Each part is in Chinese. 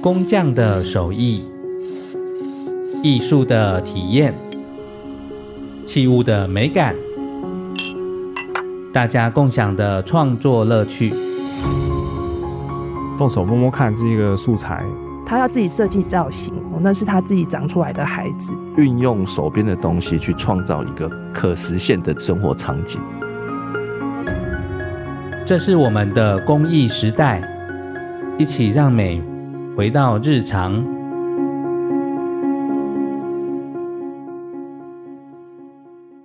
工匠的手艺，艺术的体验，器物的美感，大家共享的创作乐趣。动手摸摸看这个素材，他要自己设计造型，那是他自己长出来的孩子。运用手边的东西去创造一个可实现的生活场景。这是我们的公益时代，一起让美回到日常。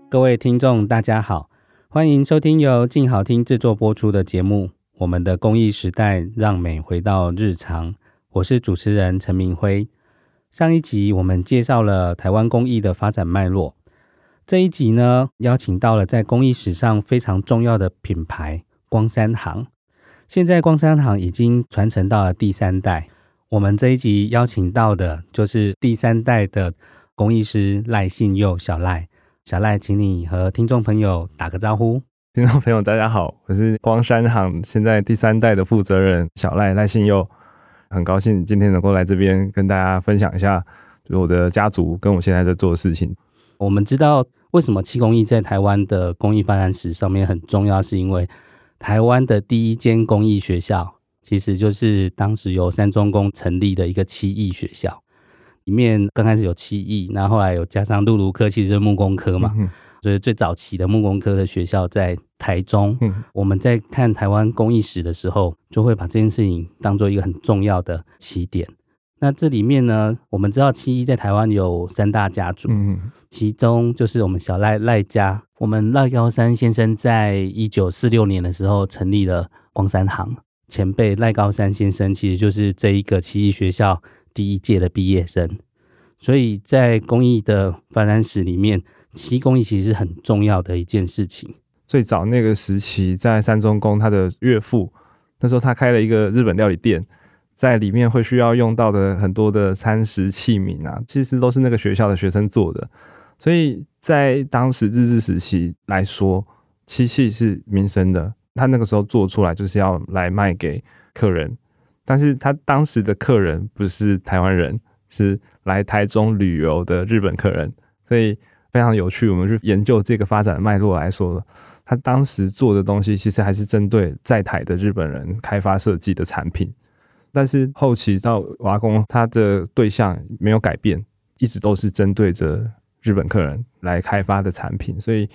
各位听众，大家好，欢迎收听由静好听制作播出的节目《我们的公益时代，让美回到日常》。我是主持人陈明辉。上一集我们介绍了台湾公益的发展脉络，这一集呢，邀请到了在公益史上非常重要的品牌光山行。现在光山行已经传承到了第三代。我们这一集邀请到的就是第三代的工艺师赖信佑小赖，小赖，请你和听众朋友打个招呼。听众朋友，大家好，我是光山行现在第三代的负责人小赖赖信佑，很高兴今天能够来这边跟大家分享一下我的家族跟我现在在做的事情。我们知道为什么漆工艺在台湾的工艺发展史上面很重要，是因为台湾的第一间工艺学校。其实就是当时由三中公成立的一个漆艺学校，里面刚开始有漆艺，然后后来有加上辘轤科，其实就是木工科嘛，嗯、所以最早期的木工科的学校在台中。嗯、我们在看台湾工艺史的时候，就会把这件事情当做一个很重要的起点。那这里面呢，我们知道七一在台湾有三大家族，嗯、其中就是我们小赖赖家，我们赖高山先生在一九四六年的时候成立了光山行。前辈赖高山先生其实就是这一个七一学校第一届的毕业生，所以在公益的发展史里面，漆工艺其实是很重要的一件事情。最早那个时期，在三中公他的岳父那时候他开了一个日本料理店，在里面会需要用到的很多的餐食器皿啊，其实都是那个学校的学生做的，所以在当时日治时期来说，漆器是民生的。他那个时候做出来就是要来卖给客人，但是他当时的客人不是台湾人，是来台中旅游的日本客人，所以非常有趣。我们去研究这个发展脉络来说，他当时做的东西其实还是针对在台的日本人开发设计的产品，但是后期到瓦工，他的对象没有改变，一直都是针对着日本客人来开发的产品，所以。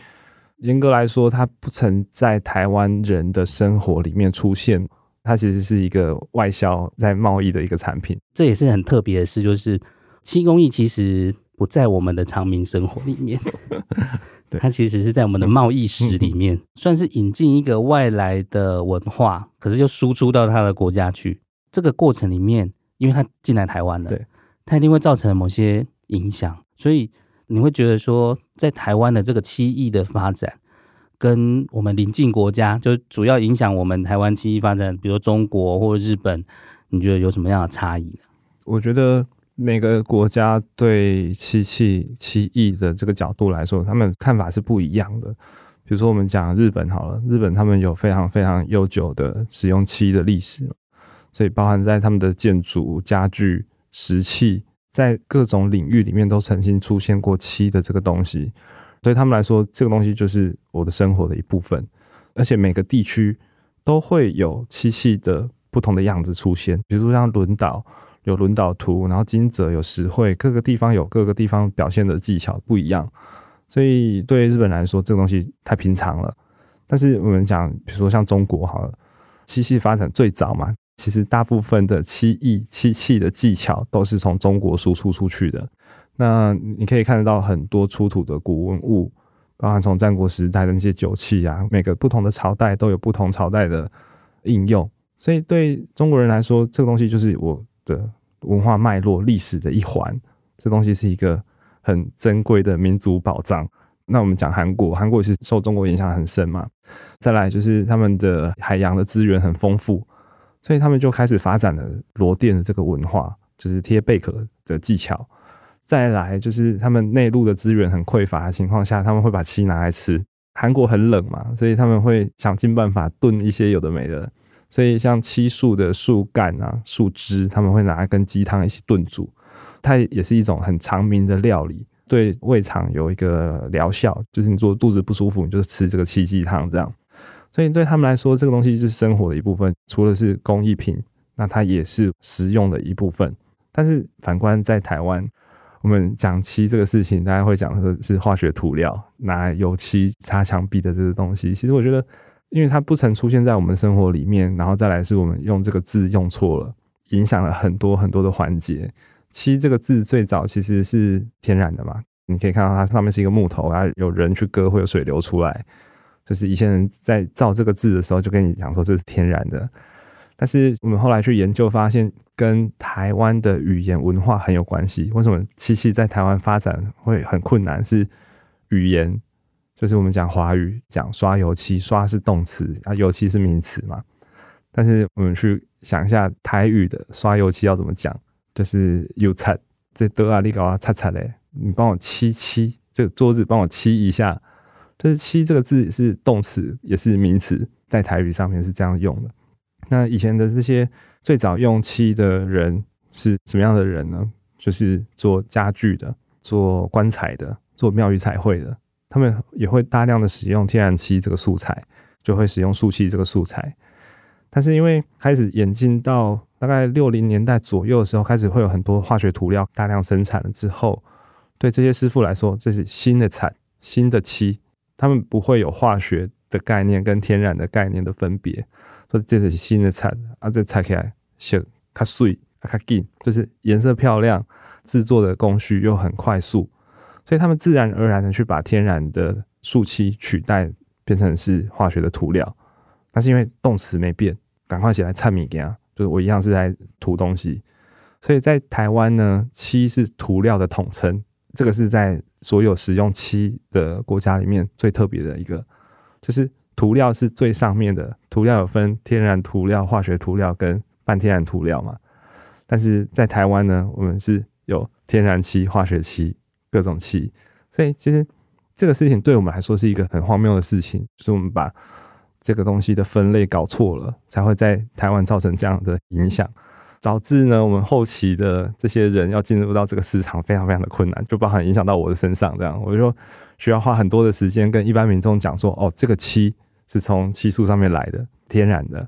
严格来说，它不曾在台湾人的生活里面出现，它其实是一个外销在贸易的一个产品。这也是很特别的事，就是漆工艺其实不在我们的长民生活里面，对它其实是在我们的贸易史里面，算是引进一个外来的文化，可是就输出到他的国家去。这个过程里面，因为他进来台湾了，对，他一定会造成某些影响，所以。你会觉得说，在台湾的这个漆艺的发展，跟我们邻近国家，就主要影响我们台湾漆艺发展，比如中国或日本，你觉得有什么样的差异呢？我觉得每个国家对漆器、漆艺的这个角度来说，他们看法是不一样的。比如说，我们讲日本好了，日本他们有非常非常悠久的使用漆的历史，所以包含在他们的建筑、家具、石器。在各种领域里面都曾经出现过漆的这个东西，对他们来说，这个东西就是我的生活的一部分。而且每个地区都会有漆器的不同的样子出现，比如说像轮岛有轮岛图，然后金泽有石绘，各个地方有各个地方表现的技巧不一样。所以对日本来说，这个东西太平常了。但是我们讲，比如说像中国好了，漆器发展最早嘛。其实大部分的漆艺、漆器的技巧都是从中国输出出去的。那你可以看得到很多出土的古文物，包含从战国时代的那些酒器啊，每个不同的朝代都有不同朝代的应用。所以对中国人来说，这个东西就是我的文化脉络、历史的一环。这东西是一个很珍贵的民族宝藏。那我们讲韩国，韩国也是受中国影响很深嘛。再来就是他们的海洋的资源很丰富。所以他们就开始发展了螺鈿的这个文化，就是贴贝壳的技巧。再来就是他们内陆的资源很匮乏的情况下，他们会把漆拿来吃。韩国很冷嘛，所以他们会想尽办法炖一些有的没的。所以像漆树的树干啊、树枝，他们会拿来跟鸡汤一起炖煮，它也是一种很常民的料理，对胃肠有一个疗效，就是你如果肚子不舒服，你就吃这个七鸡汤这样。所以对他们来说，这个东西是生活的一部分，除了是工艺品，那它也是实用的一部分。但是反观在台湾，我们讲漆这个事情，大家会讲说是化学涂料，拿油漆擦墙壁的这个东西。其实我觉得，因为它不曾出现在我们生活里面，然后再来是我们用这个字用错了，影响了很多很多的环节。漆这个字最早其实是天然的嘛，你可以看到它上面是一个木头，然后有人去割会有水流出来。就是一些人在造这个字的时候，就跟你讲说这是天然的。但是我们后来去研究发现，跟台湾的语言文化很有关系。为什么漆器在台湾发展会很困难？是语言，就是我们讲华语，讲刷油漆，刷是动词啊，油漆是名词嘛。但是我们去想一下台语的刷油漆要怎么讲，就是油擦，这都啊，你搞啊擦擦嘞，你帮我漆漆，这个桌子帮我漆一下。就是“漆”这个字是动词，也是名词，在台语上面是这样用的。那以前的这些最早用漆的人是什么样的人呢？就是做家具的、做棺材的、做庙宇彩绘的，他们也会大量的使用天然漆这个素材，就会使用树漆这个素材。但是因为开始演进到大概六零年代左右的时候，开始会有很多化学涂料大量生产了之后，对这些师傅来说，这是新的产、新的漆。他们不会有化学的概念跟天然的概念的分别，说这是新的漆啊，这漆起来小它碎啊它紧，就是颜色漂亮，制作的工序又很快速，所以他们自然而然的去把天然的树漆取代变成是化学的涂料，但是因为动词没变，赶快起来擦米给啊，就是我一样是在涂东西，所以在台湾呢，漆是涂料的统称。这个是在所有使用漆的国家里面最特别的一个，就是涂料是最上面的。涂料有分天然涂料、化学涂料跟半天然涂料嘛。但是在台湾呢，我们是有天然漆、化学漆、各种漆。所以其实这个事情对我们来说是一个很荒谬的事情，就是我们把这个东西的分类搞错了，才会在台湾造成这样的影响。导致呢，我们后期的这些人要进入到这个市场非常非常的困难，就包含影响到我的身上。这样，我就需要花很多的时间跟一般民众讲说，哦，这个漆是从漆树上面来的，天然的，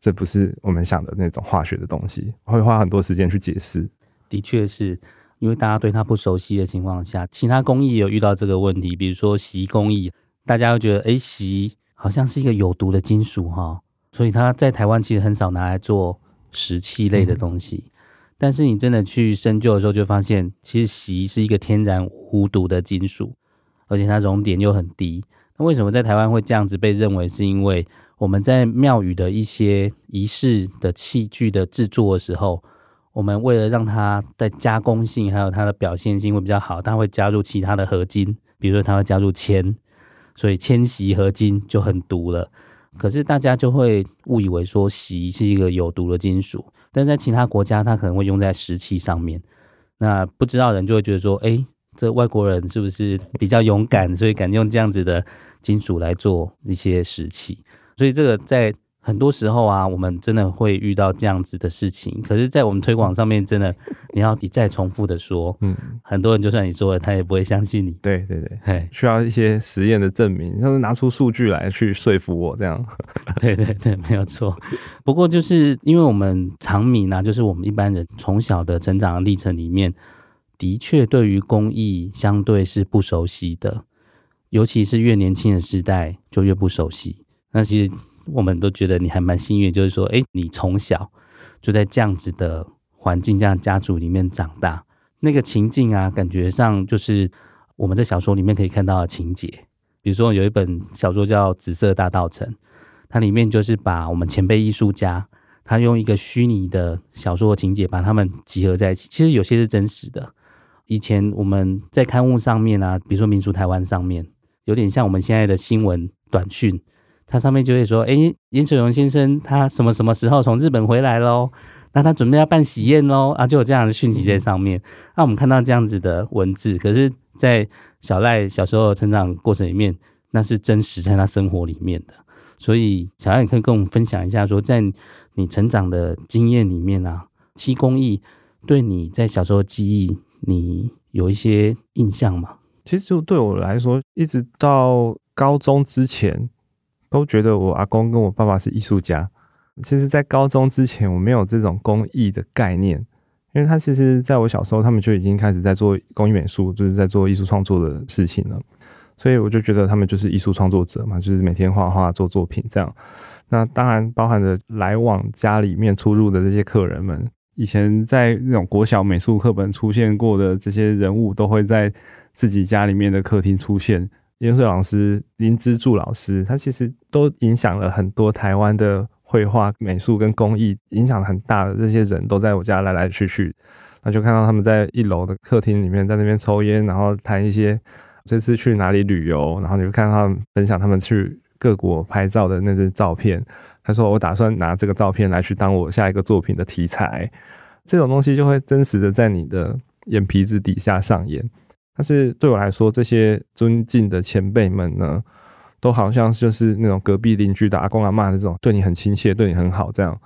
这不是我们想的那种化学的东西，会花很多时间去解释。的确是因为大家对它不熟悉的情况下，其他工艺有遇到这个问题，比如说锡工艺，大家会觉得，哎，锡好像是一个有毒的金属哈，所以它在台湾其实很少拿来做。石器类的东西，但是你真的去深究的时候，就发现其实锡是一个天然无毒的金属，而且它熔点又很低。那为什么在台湾会这样子被认为？是因为我们在庙宇的一些仪式的器具的制作的时候，我们为了让它的加工性还有它的表现性会比较好，它会加入其他的合金，比如说它会加入铅，所以铅锡合金就很毒了。可是大家就会误以为说锡是一个有毒的金属，但在其他国家它可能会用在石器上面。那不知道人就会觉得说，哎，这外国人是不是比较勇敢，所以敢用这样子的金属来做一些石器？所以这个在。很多时候啊，我们真的会遇到这样子的事情。可是，在我们推广上面，真的 你要一再重复的说，嗯，很多人就算你说了，他也不会相信你。对对对，嘿，需要一些实验的证明，就是拿出数据来去说服我这样。对对对，没有错。不过，就是因为我们常民啊，就是我们一般人从小的成长历程里面，的确对于工艺相对是不熟悉的，尤其是越年轻的时代就越不熟悉。那其实。我们都觉得你还蛮幸运，就是说，诶，你从小就在这样子的环境、这样家族里面长大，那个情境啊，感觉上就是我们在小说里面可以看到的情节。比如说，有一本小说叫《紫色大道城》，它里面就是把我们前辈艺术家，他用一个虚拟的小说情节把他们集合在一起。其实有些是真实的。以前我们在刊物上面啊，比如说《民俗台湾》上面，有点像我们现在的新闻短讯。它上面就会说：“哎，颜水龙先生他什么什么时候从日本回来喽？那他准备要办喜宴喽啊！”就有这样的讯息在上面。那我们看到这样子的文字，可是，在小赖小时候成长过程里面，那是真实在他生活里面的。所以小艾可以跟我们分享一下说，在你成长的经验里面啊，漆工艺对你在小时候的记忆，你有一些印象吗？其实就对我来说，一直到高中之前，都觉得我阿公跟我爸爸是艺术家。其实，在高中之前，我没有这种工艺的概念，因为他其实在我小时候，他们就已经开始在做工艺美术，就是在做艺术创作的事情了。所以我就觉得他们就是艺术创作者嘛，就是每天画画做作品这样。那当然包含着来往家里面出入的这些客人们，以前在那种国小美术课本出现过的这些人物，都会在自己家里面的客厅出现。颜水老师、林之助老师，他其实都影响了很多台湾的。绘画、美术跟工艺影响很大的这些人都在我家来来去去，那就看到他们在一楼的客厅里面在那边抽烟，然后谈一些这次去哪里旅游，然后你就看到他们分享他们去各国拍照的那些照片。他说：“我打算拿这个照片来去当我下一个作品的题材。”这种东西就会真实的在你的眼皮子底下上演。但是对我来说，这些尊敬的前辈们呢，都好像就是那种隔壁邻居的阿公阿嬷那种，对你很亲切，对你很好这样，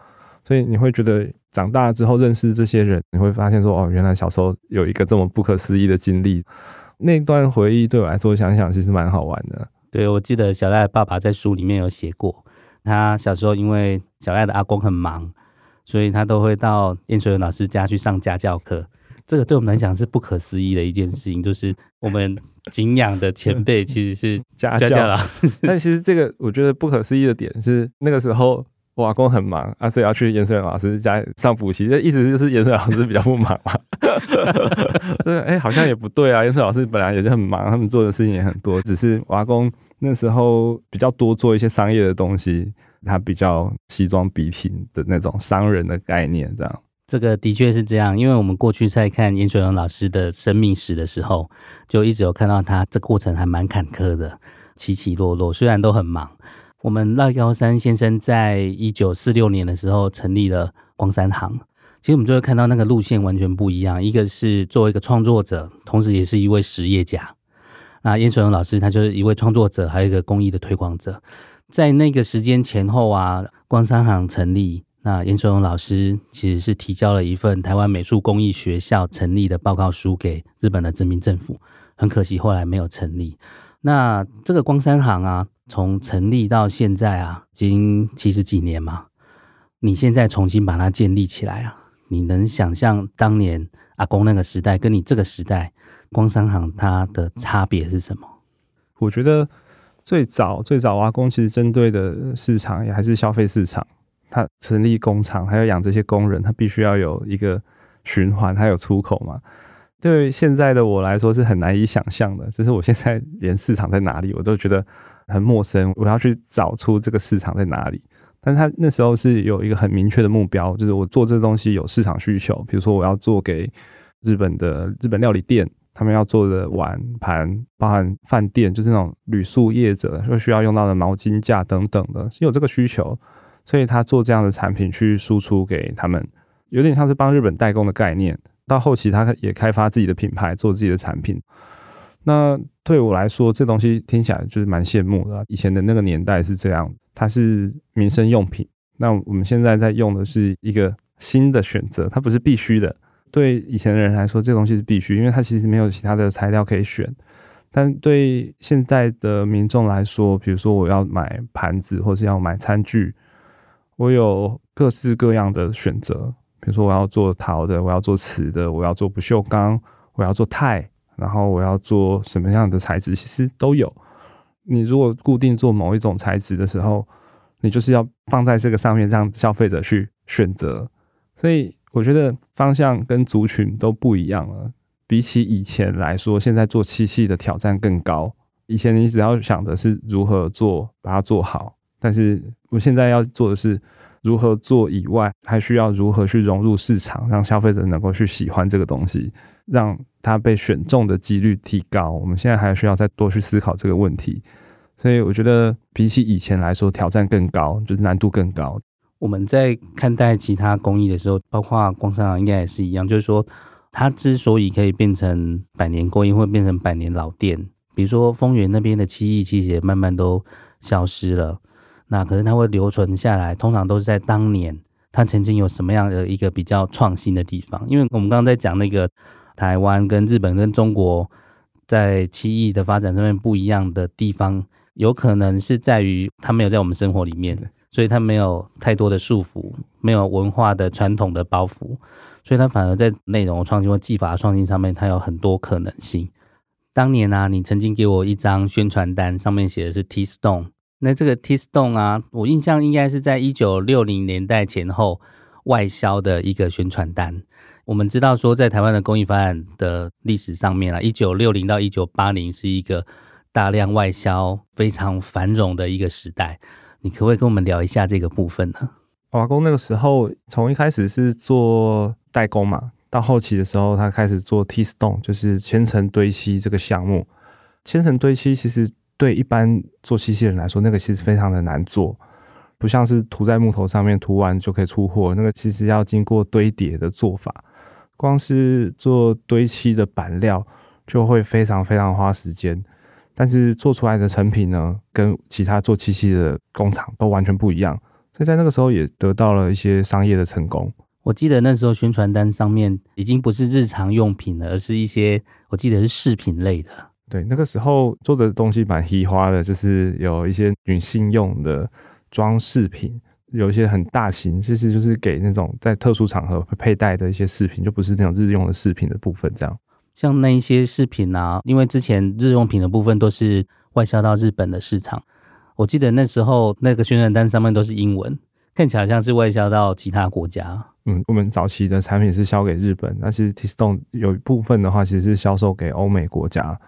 所以你会觉得长大之后认识这些人，你会发现说哦，原来小时候有一个这么不可思议的经历，那段回忆对我来说想想其实蛮好玩的。对，我记得小赖爸爸在书里面有写过，他小时候因为小赖的阿公很忙，所以他都会到燕水文老师家去上家教课。这个对我们来讲是不可思议的一件事情，就是我们敬仰的前辈 其实是家教老师。但其实这个我觉得不可思议的点是，那个时候我阿公很忙啊，所以要去颜水老师家上补习。这意思就是颜水老师比较不忙嘛？对，哎，好像也不对啊。颜水老师本来也就很忙，他们做的事情也很多，只是我阿公那时候比较多做一些商业的东西，他比较西装笔挺的那种商人的概念，这样。这个的确是这样，因为我们过去在看颜水龙老师的生命史的时候，就一直有看到他这过程还蛮坎坷的，起起落落。虽然都很忙，我们赖高山先生在一九四六年的时候成立了光山行，其实我们就会看到那个路线完全不一样。一个是作为一个创作者，同时也是一位实业家。那颜水龙老师他就是一位创作者，还有一个公益的推广者。在那个时间前后啊，光山行成立。那颜水龙老师其实是提交了一份台湾美术工艺学校成立的报告书给日本的殖民政府，很可惜后来没有成立。那这个光山行啊，从成立到现在啊，已经七十几年嘛。你现在重新把它建立起来啊，你能想象当年阿公那个时代跟你这个时代光山行它的差别是什么？我觉得最早最早阿公其实针对的市场也还是消费市场。他成立工厂，还要养这些工人，他必须要有一个循环，还有出口嘛。对现在的我来说是很难以想象的，就是我现在连市场在哪里我都觉得很陌生，我要去找出这个市场在哪里。但他那时候是有一个很明确的目标，就是我做这东西有市场需求，比如说我要做给日本的日本料理店，他们要做的碗盘，包含饭店，就是那种旅宿业者就需要用到的毛巾架等等的，是有这个需求。所以他做这样的产品去输出给他们，有点像是帮日本代工的概念。到后期，他也开发自己的品牌，做自己的产品。那对我来说，这东西听起来就是蛮羡慕的。以前的那个年代是这样，它是民生用品。那我们现在在用的是一个新的选择，它不是必须的。对以前的人来说，这东西是必须，因为它其实没有其他的材料可以选。但对现在的民众来说，比如说我要买盘子，或是要买餐具。我有各式各样的选择，比如说我要做陶的，我要做瓷的，我要做不锈钢，我要做钛，然后我要做什么样的材质，其实都有。你如果固定做某一种材质的时候，你就是要放在这个上面，让消费者去选择。所以我觉得方向跟族群都不一样了。比起以前来说，现在做漆器的挑战更高。以前你只要想的是如何做，把它做好。但是我现在要做的是如何做以外，还需要如何去融入市场，让消费者能够去喜欢这个东西，让它被选中的几率提高。我们现在还需要再多去思考这个问题，所以我觉得比起以前来说，挑战更高，就是难度更高。我们在看待其他工艺的时候，包括光山行应该也是一样，就是说它之所以可以变成百年工艺，会变成百年老店，比如说丰原那边的漆艺，其实也慢慢都消失了。那可是它会留存下来，通常都是在当年它曾经有什么样的一个比较创新的地方。因为我们刚刚在讲那个台湾跟日本跟中国在漆艺的发展上面不一样的地方，有可能是在于它没有在我们生活里面，所以它没有太多的束缚，没有文化的传统的包袱，所以它反而在内容创新或技法创新上面，它有很多可能性。当年啊，你曾经给我一张宣传单，上面写的是 T Stone。那这个 T Stone 啊，我印象应该是在一九六零年代前后外销的一个宣传单。我们知道说，在台湾的工艺发展的历史上面啊，一九六零到一九八零是一个大量外销、非常繁荣的一个时代。你可不可以跟我们聊一下这个部分呢？华工那个时候，从一开始是做代工嘛。到后期的时候，他开始做 T Stone，就是千层堆漆这个项目。千层堆漆其实对一般做漆器人来说，那个其实非常的难做，不像是涂在木头上面涂完就可以出货。那个其实要经过堆叠的做法，光是做堆漆的板料就会非常非常花时间。但是做出来的成品呢，跟其他做漆器的工厂都完全不一样，所以在那个时候也得到了一些商业的成功。我记得那时候宣传单上面已经不是日常用品了，而是一些我记得是饰品类的。对，那个时候做的东西蛮稀花的，就是有一些女性用的装饰品，有一些很大型，其实就是给那种在特殊场合会佩戴的一些饰品，就不是那种日用的饰品的部分。这样，像那一些饰品啊，因为之前日用品的部分都是外销到日本的市场，我记得那时候那个宣传单上面都是英文，看起来像是外销到其他国家。嗯，我们早期的产品是销给日本，但是 T Stone 有一部分的话，其实是销售给欧美国家，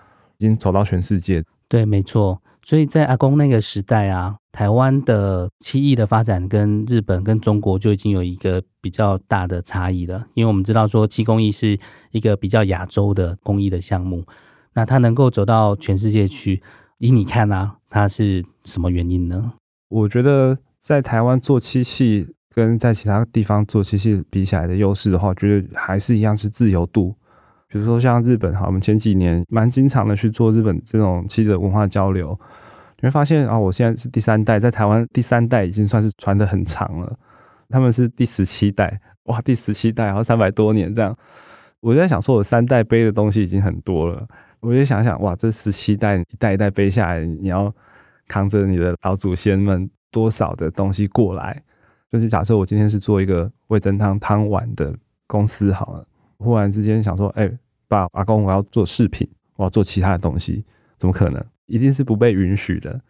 已经走到全世界。对，没错。所以在阿公那个时代啊，台湾的漆艺的发展跟日本跟中国就已经有一个比较大的差异了。因为我们知道说漆工艺是一个比较亚洲的工艺的项目，那它能够走到全世界去，以你看啊，它是什么原因呢？我觉得在台湾做漆器。跟在其他地方做漆器比起来的优势的话，我觉得还是一样是自由度。比如说像日本哈，我们前几年蛮经常的去做日本这种漆的文化交流，你会发现啊，我现在是第三代，在台湾第三代已经算是传的很长了，他们是第十七代，哇，第十七代，然后三百多年这样。我就在想说，我三代背的东西已经很多了，我就想想，哇，这十七代一代一代背下来，你要扛着你的老祖先们多少的东西过来。就是假设我今天是做一个味增汤汤碗的公司好了，忽然之间想说，哎、爸，阿公，我要做饰品，我要做其他的东西，怎么可能？一定是不被允许的。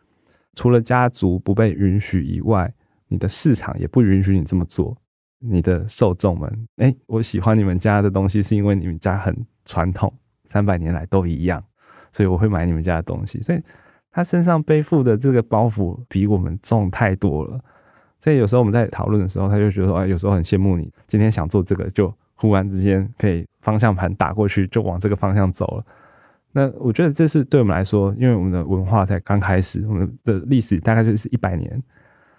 除了家族不被允许以外，你的市场也不允许你这么做。你的受众们，哎、我喜欢你们家的东西，是因为你们家很传统，三百年来都一样，所以我会买你们家的东西。所以他身上背负的这个包袱比我们重太多了。所以有时候我们在讨论的时候，他就觉得说，哎，有时候很羡慕你，今天想做这个，就忽然之间可以方向盘打过去，就往这个方向走了。那我觉得这是对我们来说，因为我们的文化才刚开始，我们的历史大概就是一百年，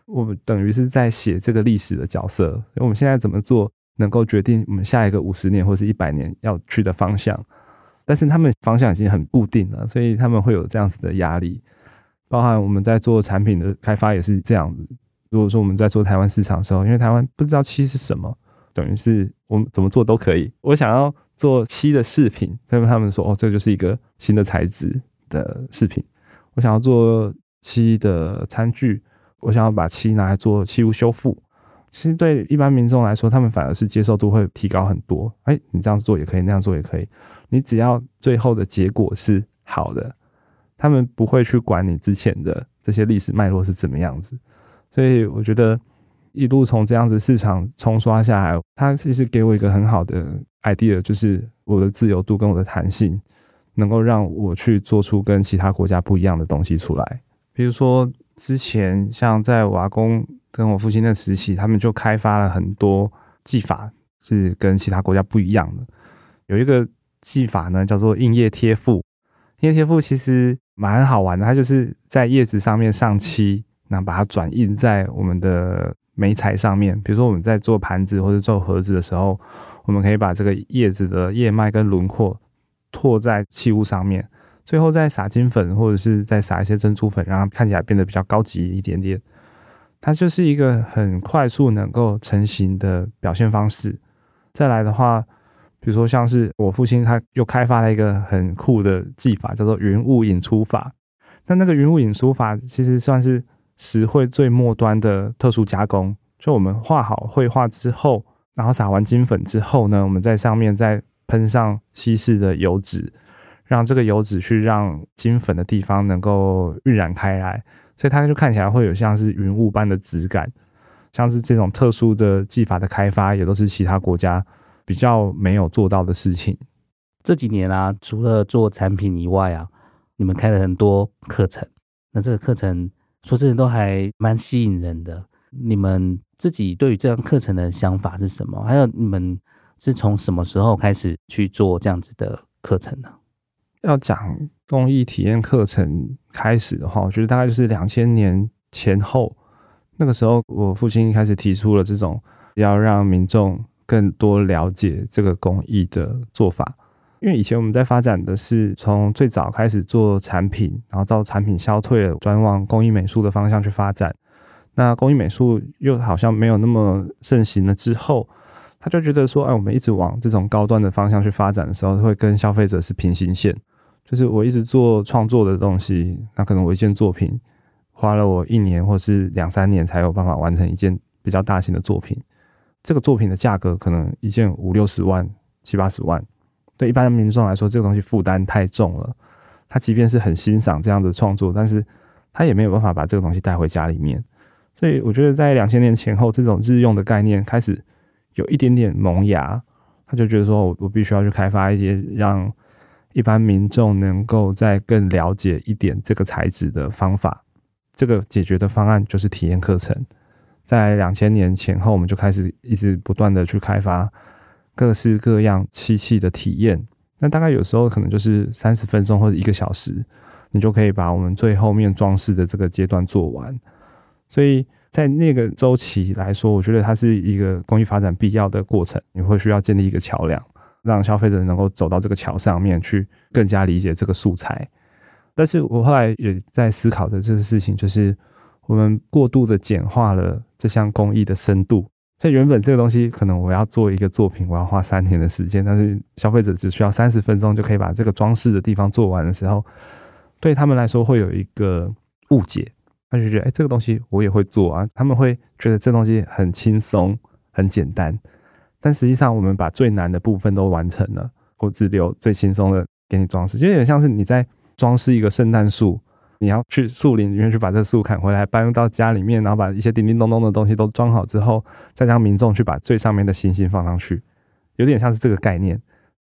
我们等于是在写这个历史的角色。我们现在怎么做，能够决定我们下一个五十年或是一百年要去的方向。但是他们方向已经很固定了，所以他们会有这样子的压力。包含我们在做产品的开发也是这样子。如果说我们在做台湾市场的时候，因为台湾不知道七是什么，等于是我们怎么做都可以。我想要做漆的饰品，他们他们说哦，这就是一个新的材质的饰品。我想要做漆的餐具，我想要把漆拿来做器物修复。其实对一般民众来说，他们反而是接受度会提高很多。哎，你这样做也可以，那样做也可以，你只要最后的结果是好的，他们不会去管你之前的这些历史脉络是怎么样子。所以我觉得一路从这样子市场冲刷下来，它其实给我一个很好的 idea，就是我的自由度跟我的弹性，能够让我去做出跟其他国家不一样的东西出来。比如说之前像在瓦工跟我父亲的时期，他们就开发了很多技法是跟其他国家不一样的。有一个技法呢叫做印叶贴附，印叶贴附其实蛮好玩的，它就是在叶子上面上漆。那把它转印在我们的媒材上面，比如说我们在做盘子或者做盒子的时候，我们可以把这个叶子的叶脉跟轮廓拓在器物上面，最后再撒金粉或者是再撒一些珍珠粉，让它看起来变得比较高级一点点。它就是一个很快速能够成型的表现方式。再来的话，比如说像是我父亲他又开发了一个很酷的技法，叫做云雾引出法。那那个云雾引出法其实算是石绘最末端的特殊加工。就我们画好绘画之后，然后撒完金粉之后呢，我们在上面再喷上稀释的油脂。让这个油脂去让金粉的地方能够晕染开来，所以它就看起来会有像是云雾般的质感。像是这种特殊的技法的开发，也都是其他国家比较没有做到的事情。这几年啊，除了做产品以外啊，你们开了很多课程。那这个课程说真的都还蛮吸引人的。你们自己对于这样课程的想法是什么？还有你们是从什么时候开始去做这样子的课程呢？要讲工艺体验课程开始的话，我觉得大概就是两千年前后。那个时候，我父亲开始提出了这种要让民众更多了解这个工艺的做法。因为以前我们在发展的是从最早开始做产品，然后到产品消退了，转往工艺美术的方向去发展。那工艺美术又好像没有那么盛行了之后，他就觉得说，哎，我们一直往这种高端的方向去发展的时候，会跟消费者是平行线。就是我一直做创作的东西，那可能我一件作品花了我一年或是两三年才有办法完成一件比较大型的作品。这个作品的价格可能一件五六十万、七八十万，对一般民众来说，这个东西负担太重了。他即便是很欣赏这样的创作，但是他也没有办法把这个东西带回家里面。所以我觉得在两千年前后，这种日用的概念开始有一点点萌芽。他就觉得说我我必须要去开发一些让一般民众能够再更了解一点这个材质的方法，这个解决的方案就是体验课程。在两千年前后，我们就开始一直不断的去开发各式各样漆器的体验。那大概有时候可能就是三十分钟或者一个小时，你就可以把我们最后面装饰的这个阶段做完。所以在那个周期来说，我觉得它是一个工艺发展必要的过程。你会需要建立一个桥梁。让消费者能够走到这个桥上面去，更加理解这个素材。但是我后来也在思考的这个事情，就是我们过度的简化了这项工艺的深度。所以原本这个东西可能我要做一个作品，我要花三天的时间，但是消费者只需要三十分钟就可以把这个装饰的地方做完的时候，对他们来说会有一个误解，他就觉得哎，这个东西我也会做啊，他们会觉得这东西很轻松、很简单。但实际上，我们把最难的部分都完成了，我只留最轻松的给你装饰，就有点像是你在装饰一个圣诞树，你要去树林里面去把这树砍回来，搬到家里面，然后把一些叮叮咚咚的东西都装好之后，再让民众去把最上面的星星放上去，有点像是这个概念。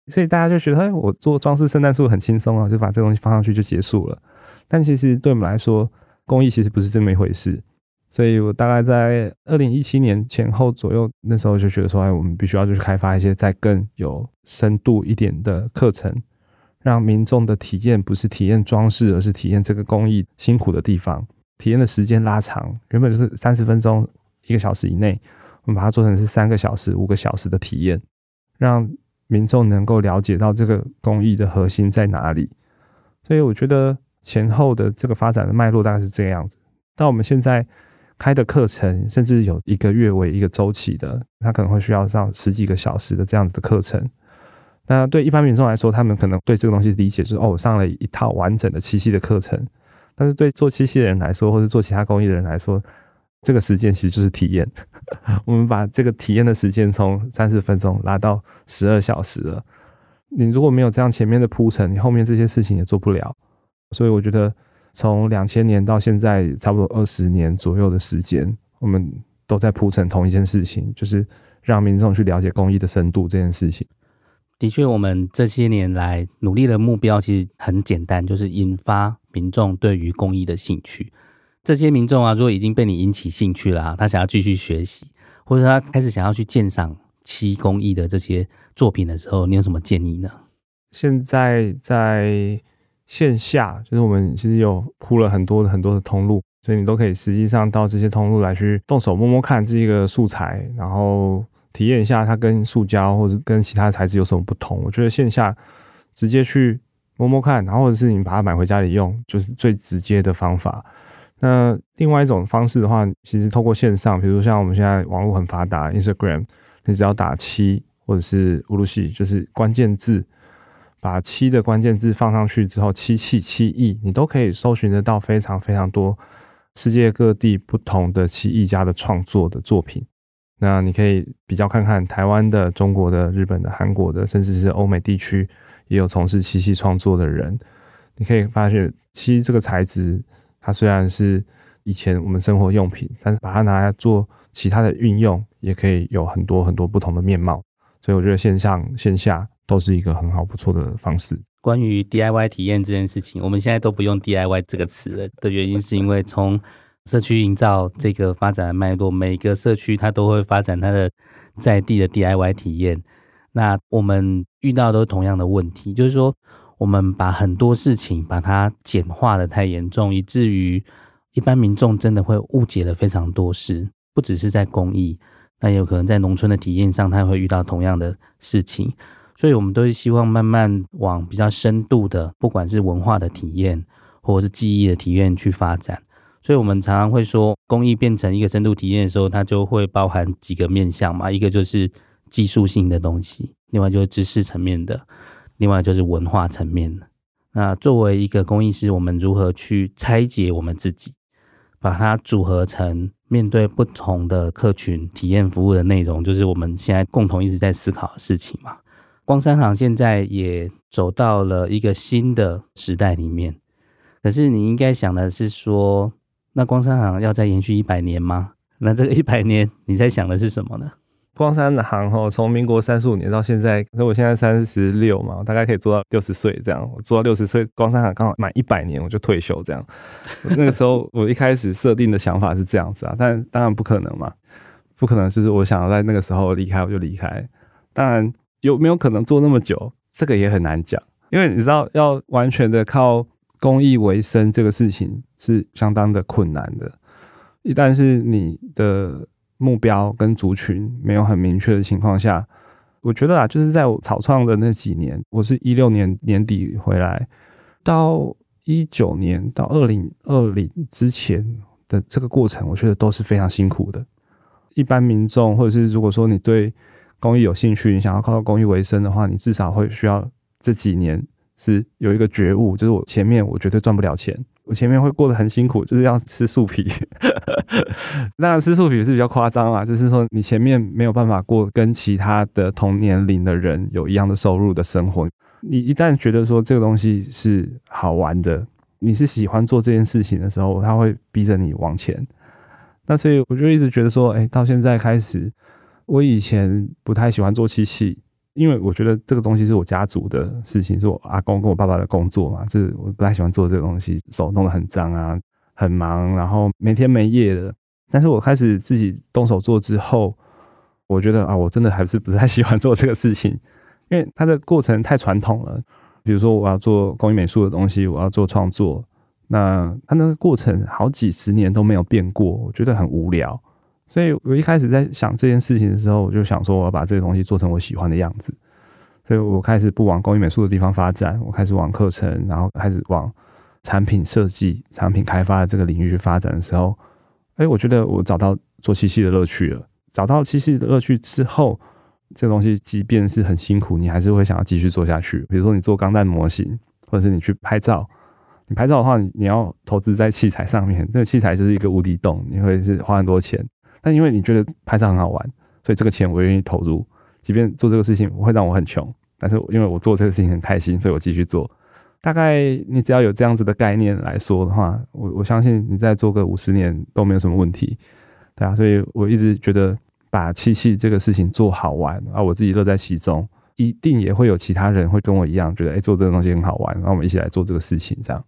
所以大家就觉得，哎，我做装饰圣诞树很轻松啊，就把这东西放上去就结束了。但其实对我们来说，工艺其实不是这么一回事。所以我大概在二零一七年前后左右，那时候就觉得说，哎，我们必须要去开发一些再更有深度一点的课程，让民众的体验不是体验装饰，而是体验这个工艺辛苦的地方。体验的时间拉长，原本就是三十分钟、一个小时以内，我们把它做成是三个小时、五个小时的体验，让民众能够了解到这个工艺的核心在哪里。所以我觉得前后的这个发展的脉络大概是这个样子。到我们现在。开的课程甚至有一个月为一个周期的，他可能会需要上十几个小时的这样子的课程。那对一般民众来说，他们可能对这个东西理解就是哦，我上了一套完整的漆器的课程。但是对做漆器的人来说，或者做其他工艺的人来说，这个时间其实就是体验。我们把这个体验的时间从三十分钟拉到十二小时了。你如果没有这样前面的铺陈，你后面这些事情也做不了。所以我觉得。从两千年到现在，差不多二十年左右的时间，我们都在铺陈同一件事情，就是让民众去了解工艺的深度这件事情。的确，我们这些年来努力的目标其实很简单，就是引发民众对于工艺的兴趣。这些民众啊，如果已经被你引起兴趣了，他想要继续学习，或者他开始想要去鉴赏漆工艺的这些作品的时候，你有什么建议呢？现在在。线下就是我们其实有铺了很多很多的通路，所以你都可以实际上到这些通路来去动手摸摸看这个素材，然后体验一下它跟塑胶或者跟其他材质有什么不同。我觉得线下直接去摸摸看，然后或者是你把它买回家里用，就是最直接的方法。那另外一种方式的话，其实透过线上，比如像我们现在网络很发达，Instagram，你只要打七或者是乌鲁西，就是关键字，把七的关键字放上去之后，七器七艺，你都可以搜寻得到非常非常多世界各地不同的漆艺家的创作的作品。那你可以比较看看台湾的、中国的、日本的、韩国的，甚至是欧美地区也有从事漆器创作的人。你可以发现，漆这个材质，它虽然是以前我们生活用品，但是把它拿来做其他的运用，也可以有很多很多不同的面貌。所以我觉得线上线下都是一个很好不错的方式。关于 DIY 体验这件事情，我们现在都不用 DIY 这个词了的原因，是因为从社区营造这个发展的脉络，每个社区它都会发展它的在地的 DIY 体验。那我们遇到都是同样的问题，就是说。我们把很多事情把它简化的太严重，以至于一般民众真的会误解了非常多事。不只是在公益，那有可能在农村的体验上，他会遇到同样的事情。所以，我们都是希望慢慢往比较深度的，不管是文化的体验，或者是记忆的体验去发展。所以我们常常会说，工艺变成一个深度体验的时候，它就会包含几个面向嘛，一个就是技术性的东西，另外就是知识层面的。另外就是文化层面的。那作为一个工艺师，我们如何去拆解我们自己，把它组合成面对不同的客群体验服务的内容，就是我们现在共同一直在思考的事情嘛。光山行现在也走到了一个新的时代里面，可是你应该想的是说，那光山行要再延续一百年吗？那这个一百年，你在想的是什么呢？光山行哦，从民国三十五年到现在，所以我现在三十六嘛，大概可以做到六十岁这样。我做到六十岁，光山行刚好满一百年，我就退休这样。那个时候 我一开始设定的想法是这样子啊，但当然不可能嘛，不可能是我想要在那个时候离开我就离开。当然有没有可能做那么久，这个也很难讲，因为你知道要完全的靠公益为生这个事情是相当的困难的。一旦是你的。目标跟族群没有很明确的情况下，我觉得啊，就是在我草创的那几年，我是一六年年底回来，到一九年到二零二零之前的这个过程，我觉得都是非常辛苦的。一般民众或者是如果说你对公益有兴趣，你想要靠公益为生的话，你至少会需要这几年是有一个觉悟，就是我前面我绝对赚不了钱。我前面会过得很辛苦，就是要吃树皮。那，吃树皮是比较夸张啦，就是说你前面没有办法过跟其他的同年龄的人有一样的收入的生活。你一旦觉得说这个东西是好玩的，你是喜欢做这件事情的时候，他会逼着你往前。那所以我就一直觉得说，哎，到现在开始，我以前不太喜欢做漆器。因为我觉得这个东西是我家族的事情，是我阿公跟我爸爸的工作嘛，就是我不太喜欢做这个东西，手弄得很脏啊，很忙，然后没天没夜的。但是我开始自己动手做之后，我觉得啊，我真的还是不太 喜欢做这个事情，因为它的过程太传统了。比如说我要做工艺美术的东西，我要做创作，那它那个过程好几十年都没有变过，我觉得很无聊。所以我一开始在想这件事情的时候，我就想说我要把这个东西做成我喜欢的样子。所以我开始不往工艺美术的地方发展，我开始往课程，然后开始往产品设计、产品开发的这个领域去发展的时候，哎，我觉得我找到做漆器的乐趣了。找到漆器的乐趣之后，这个东西即便是很辛苦，你还是会想要继续做下去。比如说你做钢弹模型，或者是你去拍照，你拍照的话，你要投资在器材上面，这个器材就是一个无底洞，你会是花很多钱。但因为你觉得拍照很好玩，所以这个钱我愿意投入，即便做这个事情会让我很穷，但是因为我做这个事情很开心，所以我继续做。大概你只要有这样子的概念来说的话，我我相信你再做个五十年都没有什么问题，对啊。所以我一直觉得把漆器这个事情做好玩啊，我自己乐在其中，一定也会有其他人会跟我一样觉得，哎，做这个东西很好玩，让我们一起来做这个事情。这样。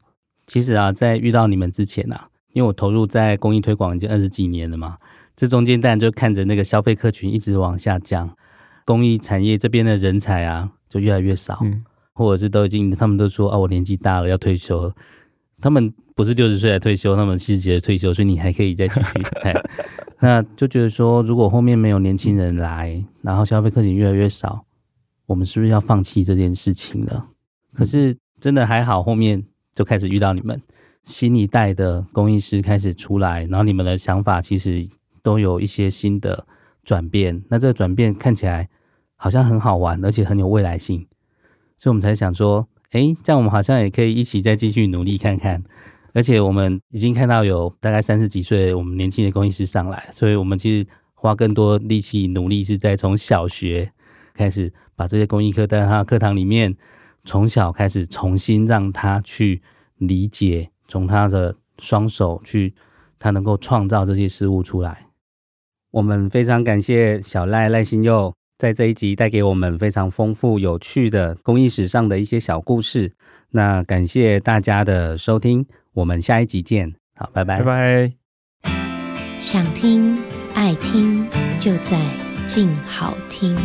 其实啊，在遇到你们之前啊，因为我投入在工艺推广已经二十几年了嘛。这中间当然就看着那个消费客群一直往下降，工艺产业这边的人才啊就越来越少，嗯、或者是都已经他们都说啊，我年纪大了要退休了，他们不是六十岁才退休，他们七十几岁退休，所以你还可以再继续。那就觉得说，如果后面没有年轻人来，然后消费客群越来越少，我们是不是要放弃这件事情了？可是真的还好，后面就开始遇到你们，新一代的工艺师开始出来，然后你们的想法其实都有一些新的转变。那这个转变看起来好像很好玩，而且很有未来性，所以我们才想说，诶，这样我们好像也可以一起再继续努力看看。而且我们已经看到有大概三十几岁我们年轻的工艺师上来，所以我们其实花更多力气努力是在从小学开始把这些工艺课带到他的课堂里面，从小开始重新让他去理解，从他的双手去，他能够创造这些事物出来。我们非常感谢小赖赖新佑在这一集带给我们非常丰富有趣的公益史上的一些小故事。那感谢大家的收听。我们下一集见，好，拜拜，拜拜。想听爱听，就在静好听。